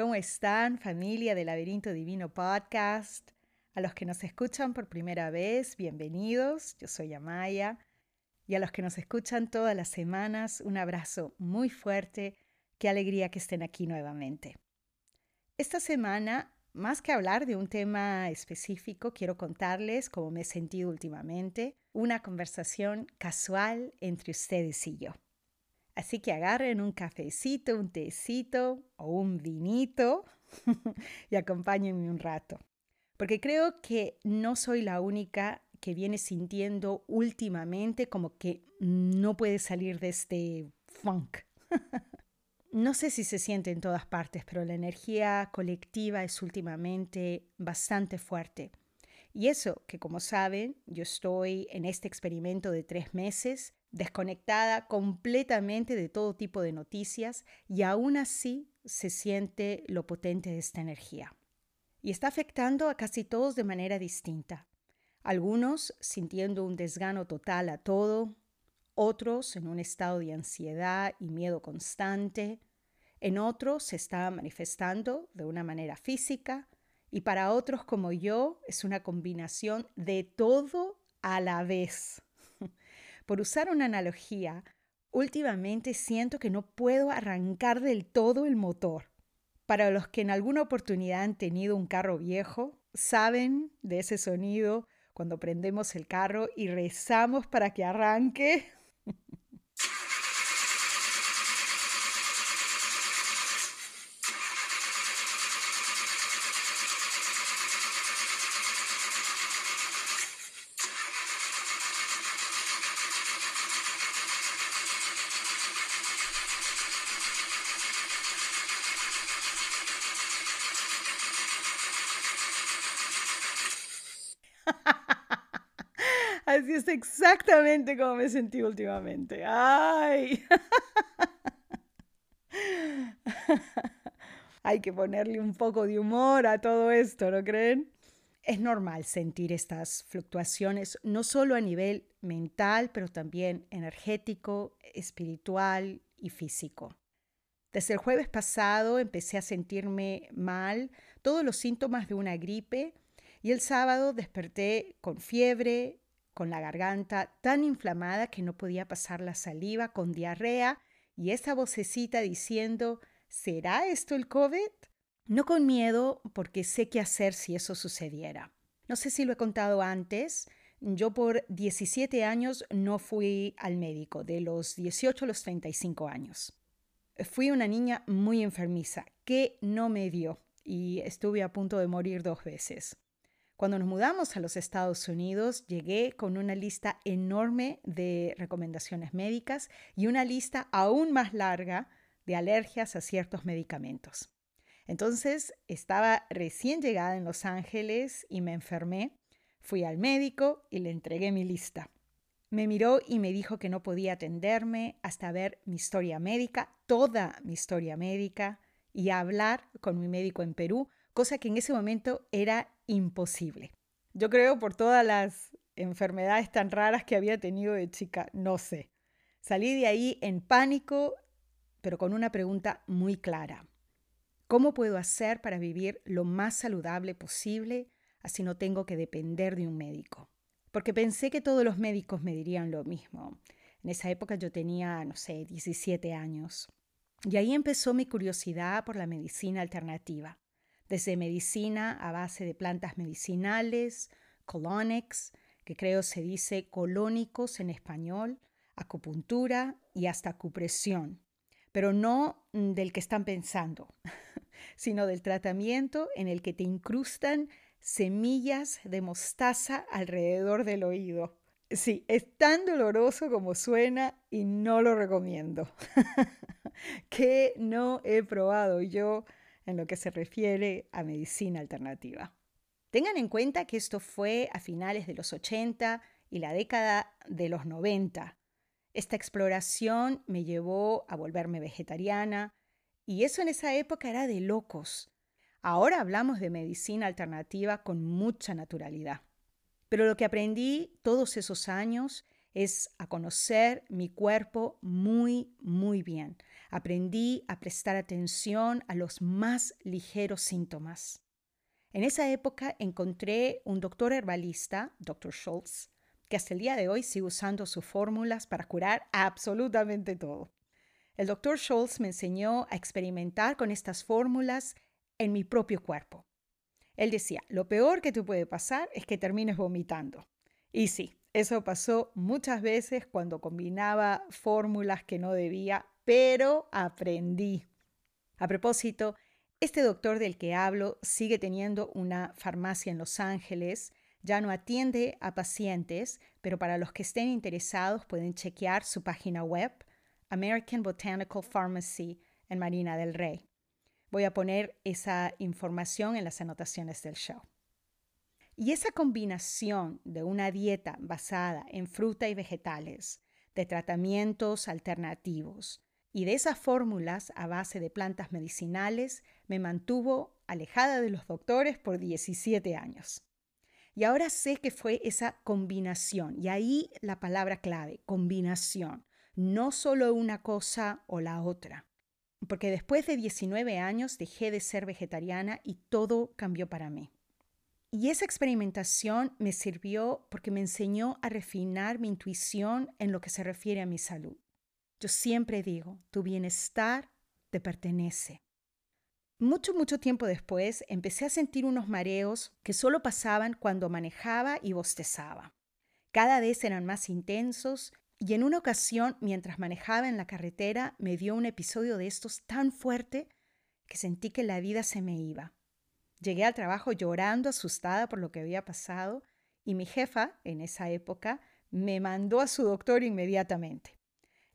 ¿Cómo están, familia del Laberinto Divino Podcast? A los que nos escuchan por primera vez, bienvenidos. Yo soy Amaya. Y a los que nos escuchan todas las semanas, un abrazo muy fuerte. Qué alegría que estén aquí nuevamente. Esta semana, más que hablar de un tema específico, quiero contarles cómo me he sentido últimamente, una conversación casual entre ustedes y yo. Así que agarren un cafecito, un tecito o un vinito y acompáñenme un rato. Porque creo que no soy la única que viene sintiendo últimamente como que no puede salir de este funk. no sé si se siente en todas partes, pero la energía colectiva es últimamente bastante fuerte. Y eso que como saben, yo estoy en este experimento de tres meses desconectada completamente de todo tipo de noticias y aún así se siente lo potente de esta energía. Y está afectando a casi todos de manera distinta. Algunos sintiendo un desgano total a todo, otros en un estado de ansiedad y miedo constante, en otros se está manifestando de una manera física y para otros como yo es una combinación de todo a la vez. Por usar una analogía, últimamente siento que no puedo arrancar del todo el motor. Para los que en alguna oportunidad han tenido un carro viejo, saben de ese sonido cuando prendemos el carro y rezamos para que arranque. Así es exactamente como me sentí últimamente. ¡Ay! Hay que ponerle un poco de humor a todo esto, ¿no creen? Es normal sentir estas fluctuaciones, no solo a nivel mental, pero también energético, espiritual y físico. Desde el jueves pasado empecé a sentirme mal, todos los síntomas de una gripe, y el sábado desperté con fiebre, con la garganta tan inflamada que no podía pasar la saliva, con diarrea y esa vocecita diciendo, ¿será esto el COVID? No con miedo, porque sé qué hacer si eso sucediera. No sé si lo he contado antes, yo por 17 años no fui al médico, de los 18 a los 35 años. Fui una niña muy enfermiza, que no me dio, y estuve a punto de morir dos veces. Cuando nos mudamos a los Estados Unidos, llegué con una lista enorme de recomendaciones médicas y una lista aún más larga de alergias a ciertos medicamentos. Entonces, estaba recién llegada en Los Ángeles y me enfermé. Fui al médico y le entregué mi lista. Me miró y me dijo que no podía atenderme hasta ver mi historia médica, toda mi historia médica, y hablar con mi médico en Perú, cosa que en ese momento era imposible. Yo creo por todas las enfermedades tan raras que había tenido de chica, no sé. Salí de ahí en pánico, pero con una pregunta muy clara. ¿Cómo puedo hacer para vivir lo más saludable posible, así no tengo que depender de un médico? Porque pensé que todos los médicos me dirían lo mismo. En esa época yo tenía, no sé, 17 años. Y ahí empezó mi curiosidad por la medicina alternativa desde medicina a base de plantas medicinales, colonics, que creo se dice colónicos en español, acupuntura y hasta acupresión, pero no del que están pensando, sino del tratamiento en el que te incrustan semillas de mostaza alrededor del oído. Sí, es tan doloroso como suena y no lo recomiendo. que no he probado yo en lo que se refiere a medicina alternativa. Tengan en cuenta que esto fue a finales de los 80 y la década de los 90. Esta exploración me llevó a volverme vegetariana y eso en esa época era de locos. Ahora hablamos de medicina alternativa con mucha naturalidad. Pero lo que aprendí todos esos años es a conocer mi cuerpo muy, muy bien. Aprendí a prestar atención a los más ligeros síntomas. En esa época encontré un doctor herbalista, Dr. Schultz, que hasta el día de hoy sigue usando sus fórmulas para curar absolutamente todo. El doctor Schultz me enseñó a experimentar con estas fórmulas en mi propio cuerpo. Él decía, lo peor que te puede pasar es que termines vomitando. Y sí, eso pasó muchas veces cuando combinaba fórmulas que no debía, pero aprendí. A propósito, este doctor del que hablo sigue teniendo una farmacia en Los Ángeles, ya no atiende a pacientes, pero para los que estén interesados pueden chequear su página web, American Botanical Pharmacy, en Marina del Rey. Voy a poner esa información en las anotaciones del show. Y esa combinación de una dieta basada en fruta y vegetales, de tratamientos alternativos, y de esas fórmulas a base de plantas medicinales me mantuvo alejada de los doctores por 17 años. Y ahora sé que fue esa combinación, y ahí la palabra clave, combinación, no solo una cosa o la otra. Porque después de 19 años dejé de ser vegetariana y todo cambió para mí. Y esa experimentación me sirvió porque me enseñó a refinar mi intuición en lo que se refiere a mi salud. Yo siempre digo, tu bienestar te pertenece. Mucho, mucho tiempo después empecé a sentir unos mareos que solo pasaban cuando manejaba y bostezaba. Cada vez eran más intensos y en una ocasión, mientras manejaba en la carretera, me dio un episodio de estos tan fuerte que sentí que la vida se me iba. Llegué al trabajo llorando, asustada por lo que había pasado, y mi jefa, en esa época, me mandó a su doctor inmediatamente.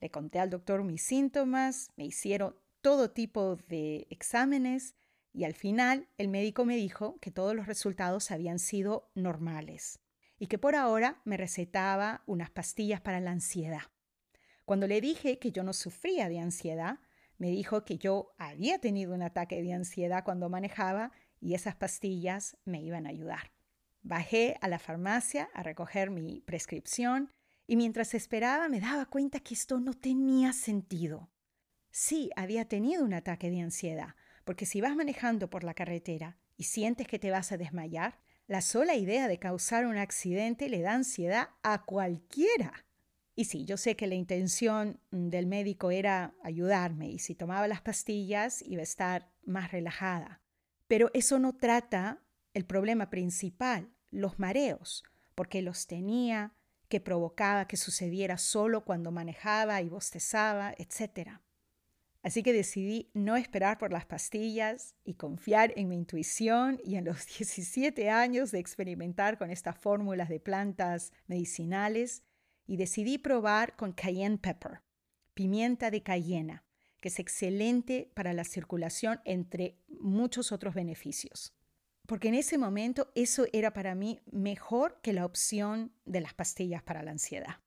Le conté al doctor mis síntomas, me hicieron todo tipo de exámenes y al final el médico me dijo que todos los resultados habían sido normales y que por ahora me recetaba unas pastillas para la ansiedad. Cuando le dije que yo no sufría de ansiedad, me dijo que yo había tenido un ataque de ansiedad cuando manejaba y esas pastillas me iban a ayudar. Bajé a la farmacia a recoger mi prescripción y mientras esperaba me daba cuenta que esto no tenía sentido. Sí, había tenido un ataque de ansiedad, porque si vas manejando por la carretera y sientes que te vas a desmayar, la sola idea de causar un accidente le da ansiedad a cualquiera. Y sí, yo sé que la intención del médico era ayudarme y si tomaba las pastillas iba a estar más relajada. Pero eso no trata el problema principal, los mareos, porque los tenía, que provocaba que sucediera solo cuando manejaba y bostezaba, etc. Así que decidí no esperar por las pastillas y confiar en mi intuición y en los 17 años de experimentar con estas fórmulas de plantas medicinales y decidí probar con cayenne pepper, pimienta de cayena, que es excelente para la circulación entre muchos otros beneficios porque en ese momento eso era para mí mejor que la opción de las pastillas para la ansiedad.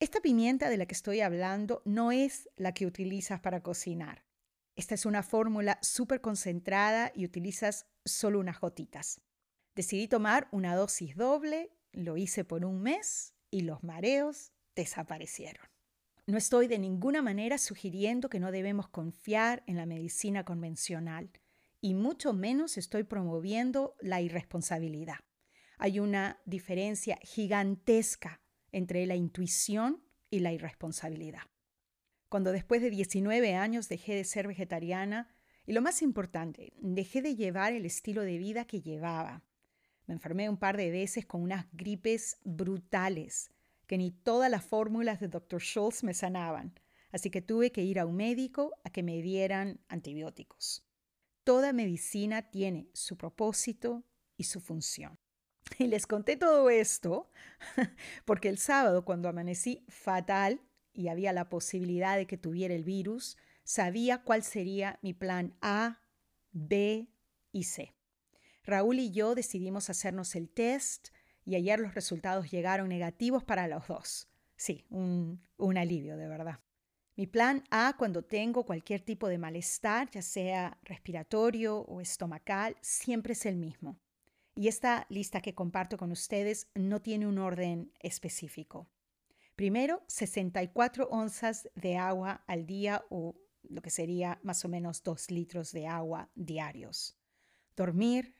Esta pimienta de la que estoy hablando no es la que utilizas para cocinar. Esta es una fórmula súper concentrada y utilizas solo unas gotitas. Decidí tomar una dosis doble, lo hice por un mes y los mareos desaparecieron. No estoy de ninguna manera sugiriendo que no debemos confiar en la medicina convencional y mucho menos estoy promoviendo la irresponsabilidad. Hay una diferencia gigantesca entre la intuición y la irresponsabilidad. Cuando después de 19 años dejé de ser vegetariana, y lo más importante, dejé de llevar el estilo de vida que llevaba. Me enfermé un par de veces con unas gripes brutales, que ni todas las fórmulas de Dr. Schultz me sanaban, así que tuve que ir a un médico a que me dieran antibióticos. Toda medicina tiene su propósito y su función. Y les conté todo esto porque el sábado cuando amanecí fatal y había la posibilidad de que tuviera el virus, sabía cuál sería mi plan A, B y C. Raúl y yo decidimos hacernos el test y ayer los resultados llegaron negativos para los dos. Sí, un, un alivio de verdad. Mi plan A cuando tengo cualquier tipo de malestar, ya sea respiratorio o estomacal, siempre es el mismo. Y esta lista que comparto con ustedes no tiene un orden específico. Primero, 64 onzas de agua al día o lo que sería más o menos 2 litros de agua diarios. Dormir,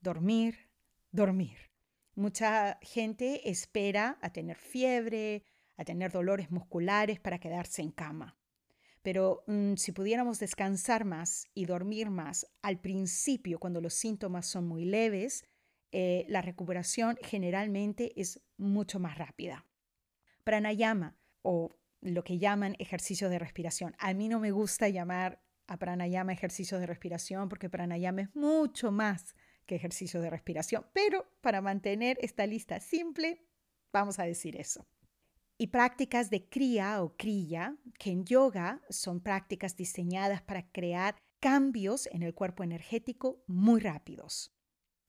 dormir, dormir. Mucha gente espera a tener fiebre, a tener dolores musculares para quedarse en cama. Pero mm, si pudiéramos descansar más y dormir más al principio, cuando los síntomas son muy leves, eh, la recuperación generalmente es mucho más rápida. Pranayama o lo que llaman ejercicio de respiración. A mí no me gusta llamar a pranayama ejercicio de respiración porque pranayama es mucho más que ejercicio de respiración, pero para mantener esta lista simple, vamos a decir eso y prácticas de kriya o kriya, que en yoga son prácticas diseñadas para crear cambios en el cuerpo energético muy rápidos.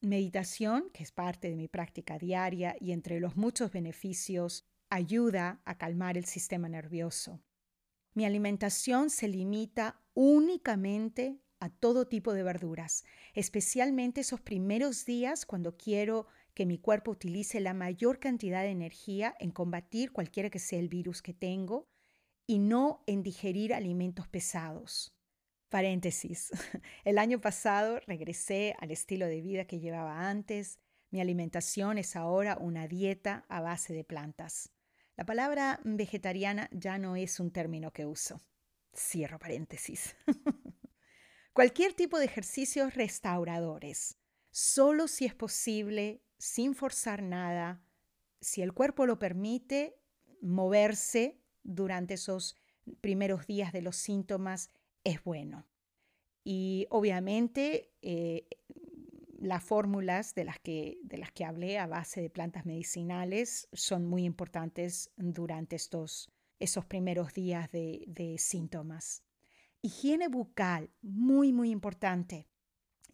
Meditación, que es parte de mi práctica diaria y entre los muchos beneficios, ayuda a calmar el sistema nervioso. Mi alimentación se limita únicamente a todo tipo de verduras, especialmente esos primeros días cuando quiero que mi cuerpo utilice la mayor cantidad de energía en combatir cualquiera que sea el virus que tengo y no en digerir alimentos pesados. Paréntesis. El año pasado regresé al estilo de vida que llevaba antes. Mi alimentación es ahora una dieta a base de plantas. La palabra vegetariana ya no es un término que uso. Cierro paréntesis. Cualquier tipo de ejercicios restauradores, solo si es posible sin forzar nada, si el cuerpo lo permite, moverse durante esos primeros días de los síntomas es bueno. Y obviamente eh, las fórmulas de las, que, de las que hablé a base de plantas medicinales son muy importantes durante estos, esos primeros días de, de síntomas. Higiene bucal, muy, muy importante.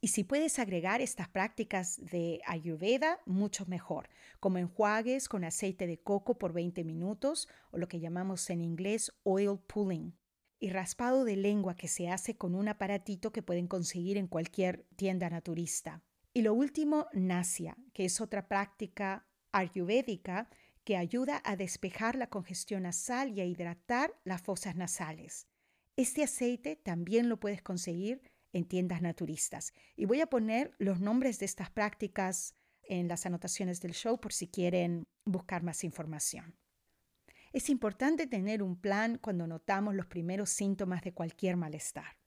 Y si puedes agregar estas prácticas de Ayurveda, mucho mejor, como enjuagues con aceite de coco por 20 minutos o lo que llamamos en inglés oil pulling, y raspado de lengua que se hace con un aparatito que pueden conseguir en cualquier tienda naturista. Y lo último, Nasya, que es otra práctica ayurvédica que ayuda a despejar la congestión nasal y a hidratar las fosas nasales. Este aceite también lo puedes conseguir en tiendas naturistas. Y voy a poner los nombres de estas prácticas en las anotaciones del show por si quieren buscar más información. Es importante tener un plan cuando notamos los primeros síntomas de cualquier malestar.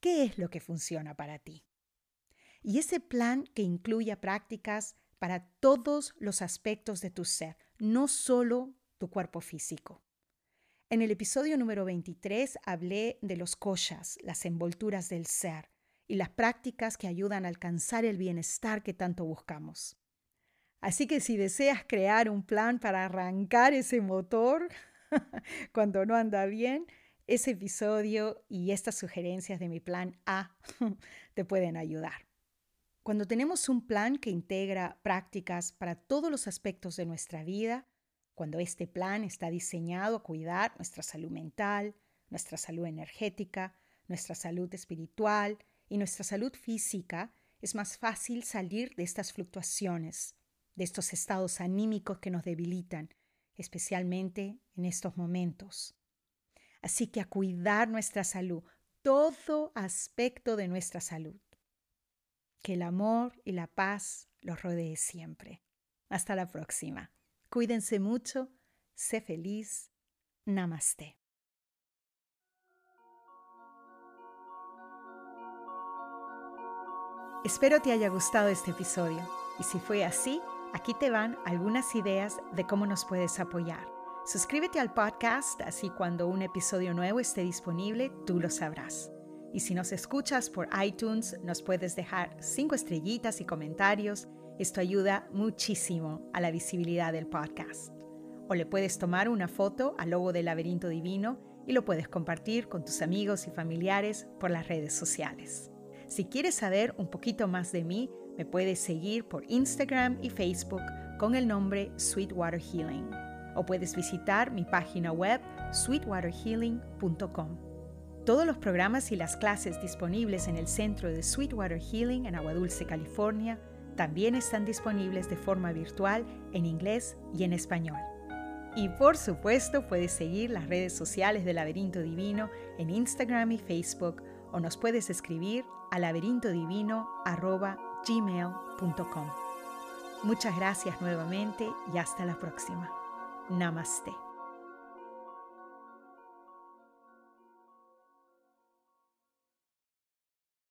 ¿Qué es lo que funciona para ti? Y ese plan que incluya prácticas para todos los aspectos de tu ser, no solo tu cuerpo físico. En el episodio número 23 hablé de los koshas, las envolturas del ser, y las prácticas que ayudan a alcanzar el bienestar que tanto buscamos. Así que si deseas crear un plan para arrancar ese motor cuando no anda bien, ese episodio y estas sugerencias de mi plan A te pueden ayudar. Cuando tenemos un plan que integra prácticas para todos los aspectos de nuestra vida, cuando este plan está diseñado a cuidar nuestra salud mental, nuestra salud energética, nuestra salud espiritual y nuestra salud física, es más fácil salir de estas fluctuaciones, de estos estados anímicos que nos debilitan, especialmente en estos momentos. Así que a cuidar nuestra salud, todo aspecto de nuestra salud. Que el amor y la paz los rodee siempre. Hasta la próxima. Cuídense mucho, sé feliz. Namaste. Espero te haya gustado este episodio y si fue así, aquí te van algunas ideas de cómo nos puedes apoyar. Suscríbete al podcast, así cuando un episodio nuevo esté disponible, tú lo sabrás. Y si nos escuchas por iTunes, nos puedes dejar cinco estrellitas y comentarios. Esto ayuda muchísimo a la visibilidad del podcast. O le puedes tomar una foto al logo del laberinto divino y lo puedes compartir con tus amigos y familiares por las redes sociales. Si quieres saber un poquito más de mí, me puedes seguir por Instagram y Facebook con el nombre Sweetwater Healing o puedes visitar mi página web sweetwaterhealing.com. Todos los programas y las clases disponibles en el centro de Sweetwater Healing en Agua Dulce, California, también están disponibles de forma virtual en inglés y en español. Y por supuesto puedes seguir las redes sociales de Laberinto Divino en Instagram y Facebook o nos puedes escribir a laberintodivino.gmail.com. Muchas gracias nuevamente y hasta la próxima. Namaste.